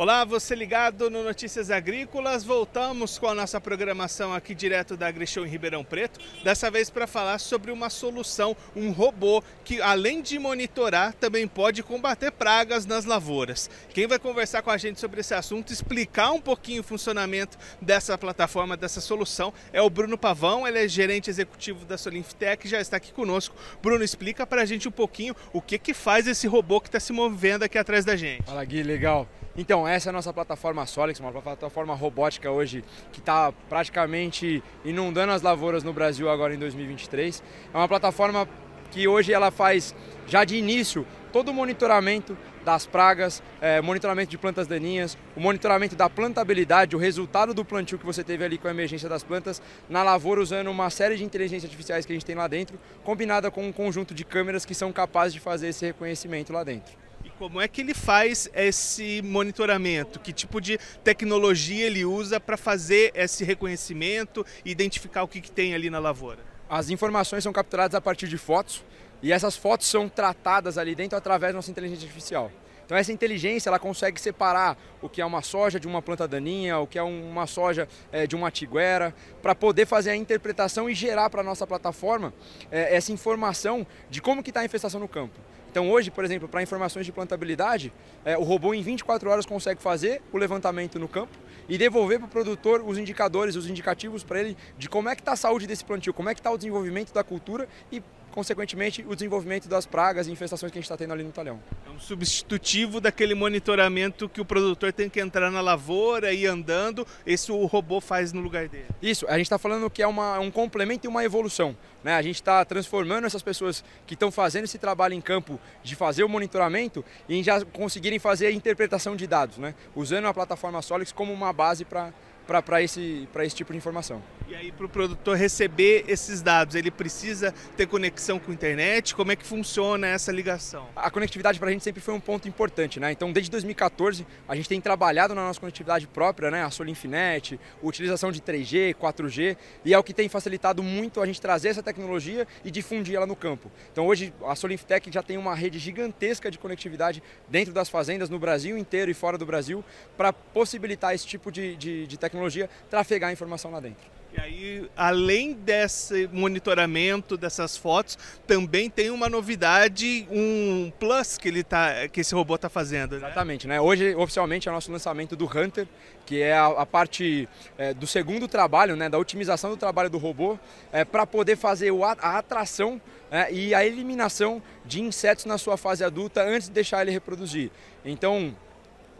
Olá, você ligado no Notícias Agrícolas. Voltamos com a nossa programação aqui direto da AgriShow em Ribeirão Preto. Dessa vez para falar sobre uma solução, um robô que além de monitorar, também pode combater pragas nas lavouras. Quem vai conversar com a gente sobre esse assunto, explicar um pouquinho o funcionamento dessa plataforma, dessa solução, é o Bruno Pavão. Ele é gerente executivo da Solinftec, já está aqui conosco. Bruno, explica para a gente um pouquinho o que que faz esse robô que está se movendo aqui atrás da gente. Fala Gui, legal. Então, essa é a nossa plataforma Solix, uma plataforma robótica hoje que está praticamente inundando as lavouras no Brasil agora em 2023. É uma plataforma que hoje ela faz já de início todo o monitoramento das pragas, é, monitoramento de plantas daninhas, o monitoramento da plantabilidade, o resultado do plantio que você teve ali com a emergência das plantas na lavoura usando uma série de inteligências artificiais que a gente tem lá dentro, combinada com um conjunto de câmeras que são capazes de fazer esse reconhecimento lá dentro. Como é que ele faz esse monitoramento? Que tipo de tecnologia ele usa para fazer esse reconhecimento e identificar o que, que tem ali na lavoura? As informações são capturadas a partir de fotos e essas fotos são tratadas ali dentro através da nossa inteligência artificial. Então essa inteligência ela consegue separar o que é uma soja de uma planta daninha, o que é uma soja é, de uma tiguera, para poder fazer a interpretação e gerar para a nossa plataforma é, essa informação de como que está a infestação no campo. Então hoje, por exemplo, para informações de plantabilidade, é, o robô em 24 horas consegue fazer o levantamento no campo e devolver para o produtor os indicadores, os indicativos para ele de como é que está a saúde desse plantio, como é que está o desenvolvimento da cultura e consequentemente, o desenvolvimento das pragas e infestações que a gente está tendo ali no talhão. É um substitutivo daquele monitoramento que o produtor tem que entrar na lavoura e ir andando, esse o robô faz no lugar dele. Isso, a gente está falando que é uma, um complemento e uma evolução. Né? A gente está transformando essas pessoas que estão fazendo esse trabalho em campo de fazer o monitoramento e já conseguirem fazer a interpretação de dados, né? usando a plataforma Solix como uma base para para esse, esse tipo de informação. E aí, para o produtor receber esses dados, ele precisa ter conexão com a internet? Como é que funciona essa ligação? A conectividade para a gente sempre foi um ponto importante, né? Então, desde 2014, a gente tem trabalhado na nossa conectividade própria, né? A Solinfinet, utilização de 3G, 4G, e é o que tem facilitado muito a gente trazer essa tecnologia e difundir ela no campo. Então, hoje, a Solinftec já tem uma rede gigantesca de conectividade dentro das fazendas, no Brasil inteiro e fora do Brasil, para possibilitar esse tipo de, de, de tecnologia trafegar a informação lá dentro. E aí, além desse monitoramento dessas fotos, também tem uma novidade, um plus que ele tá, que esse robô está fazendo. Né? Exatamente, né? Hoje oficialmente é o nosso lançamento do Hunter, que é a, a parte é, do segundo trabalho, né, da otimização do trabalho do robô, é, para poder fazer o, a atração é, e a eliminação de insetos na sua fase adulta antes de deixar ele reproduzir. Então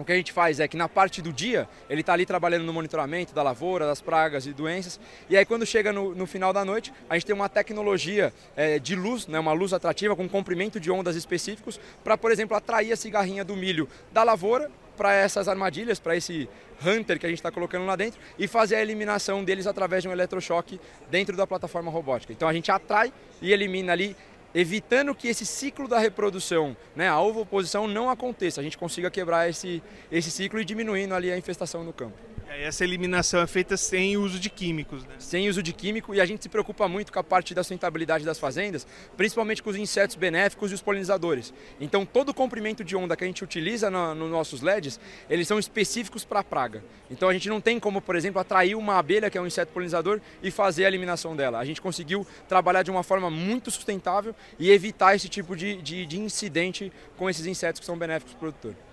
o que a gente faz é que na parte do dia, ele está ali trabalhando no monitoramento da lavoura, das pragas e doenças. E aí quando chega no, no final da noite, a gente tem uma tecnologia é, de luz, né, uma luz atrativa com comprimento de ondas específicos para, por exemplo, atrair a cigarrinha do milho da lavoura para essas armadilhas, para esse hunter que a gente está colocando lá dentro e fazer a eliminação deles através de um eletrochoque dentro da plataforma robótica. Então a gente atrai e elimina ali evitando que esse ciclo da reprodução, né, a ovoposição não aconteça, a gente consiga quebrar esse, esse ciclo e diminuindo ali a infestação no campo. E essa eliminação é feita sem uso de químicos, né? Sem uso de químico e a gente se preocupa muito com a parte da sustentabilidade das fazendas, principalmente com os insetos benéficos e os polinizadores. Então todo o comprimento de onda que a gente utiliza nos no nossos LEDs, eles são específicos para a praga. Então a gente não tem como, por exemplo, atrair uma abelha que é um inseto polinizador e fazer a eliminação dela. A gente conseguiu trabalhar de uma forma muito sustentável e evitar esse tipo de, de, de incidente com esses insetos que são benéficos para o produtor.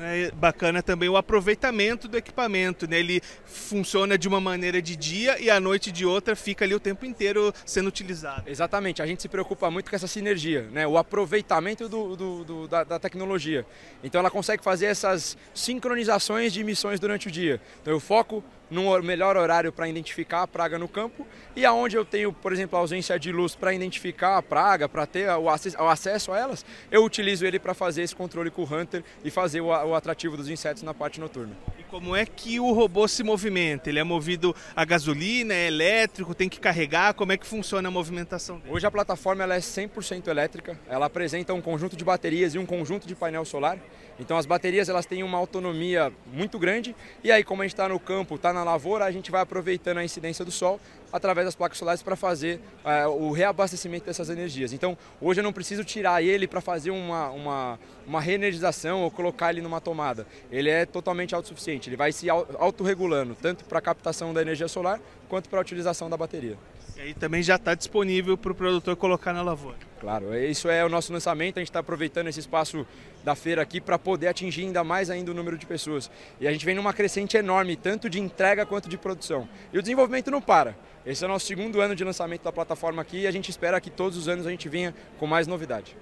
É bacana também o aproveitamento do equipamento, né? Ele funciona de uma maneira de dia e à noite de outra fica ali o tempo inteiro sendo utilizado. Exatamente, a gente se preocupa muito com essa sinergia, né? O aproveitamento do, do, do da, da, tecnologia. Então ela consegue fazer essas sincronizações de missões durante o dia. Então eu foco no melhor horário para identificar a praga no campo e aonde eu tenho, por exemplo, a ausência de luz para identificar a praga, para ter o acesso a elas, eu utilizo ele para fazer esse controle com o Hunter e fazer o atrativo dos insetos na parte noturna Como é que o robô se movimenta? Ele é movido a gasolina, é elétrico, tem que carregar? Como é que funciona a movimentação dele? Hoje a plataforma ela é 100% elétrica, ela apresenta um conjunto de baterias e um conjunto de painel solar. Então as baterias elas têm uma autonomia muito grande e aí como a gente está no campo, está na lavoura, a gente vai aproveitando a incidência do sol através das placas solares para fazer uh, o reabastecimento dessas energias. Então hoje eu não preciso tirar ele para fazer uma, uma, uma reenergização ou colocar ele numa tomada. Ele é totalmente autossuficiente, ele vai se autorregulando, tanto para a captação da energia solar quanto para a utilização da bateria. E aí também já está disponível para o produtor colocar na lavoura. Claro, isso é o nosso lançamento, a gente está aproveitando esse espaço da feira aqui para poder atingir ainda mais ainda o número de pessoas. E a gente vem numa crescente enorme, tanto de entrega quanto de produção. E o desenvolvimento não para. Esse é o nosso segundo ano de lançamento da plataforma aqui e a gente espera que todos os anos a gente venha com mais novidade.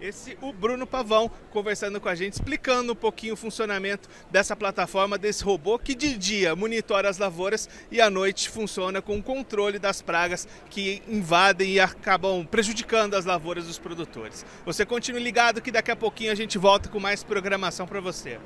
Esse o Bruno Pavão conversando com a gente, explicando um pouquinho o funcionamento dessa plataforma, desse robô que de dia monitora as lavouras e à noite funciona com o controle das pragas que invadem e acabam prejudicando as lavouras dos produtores. Você continue ligado que daqui a pouquinho a gente volta com mais programação para você.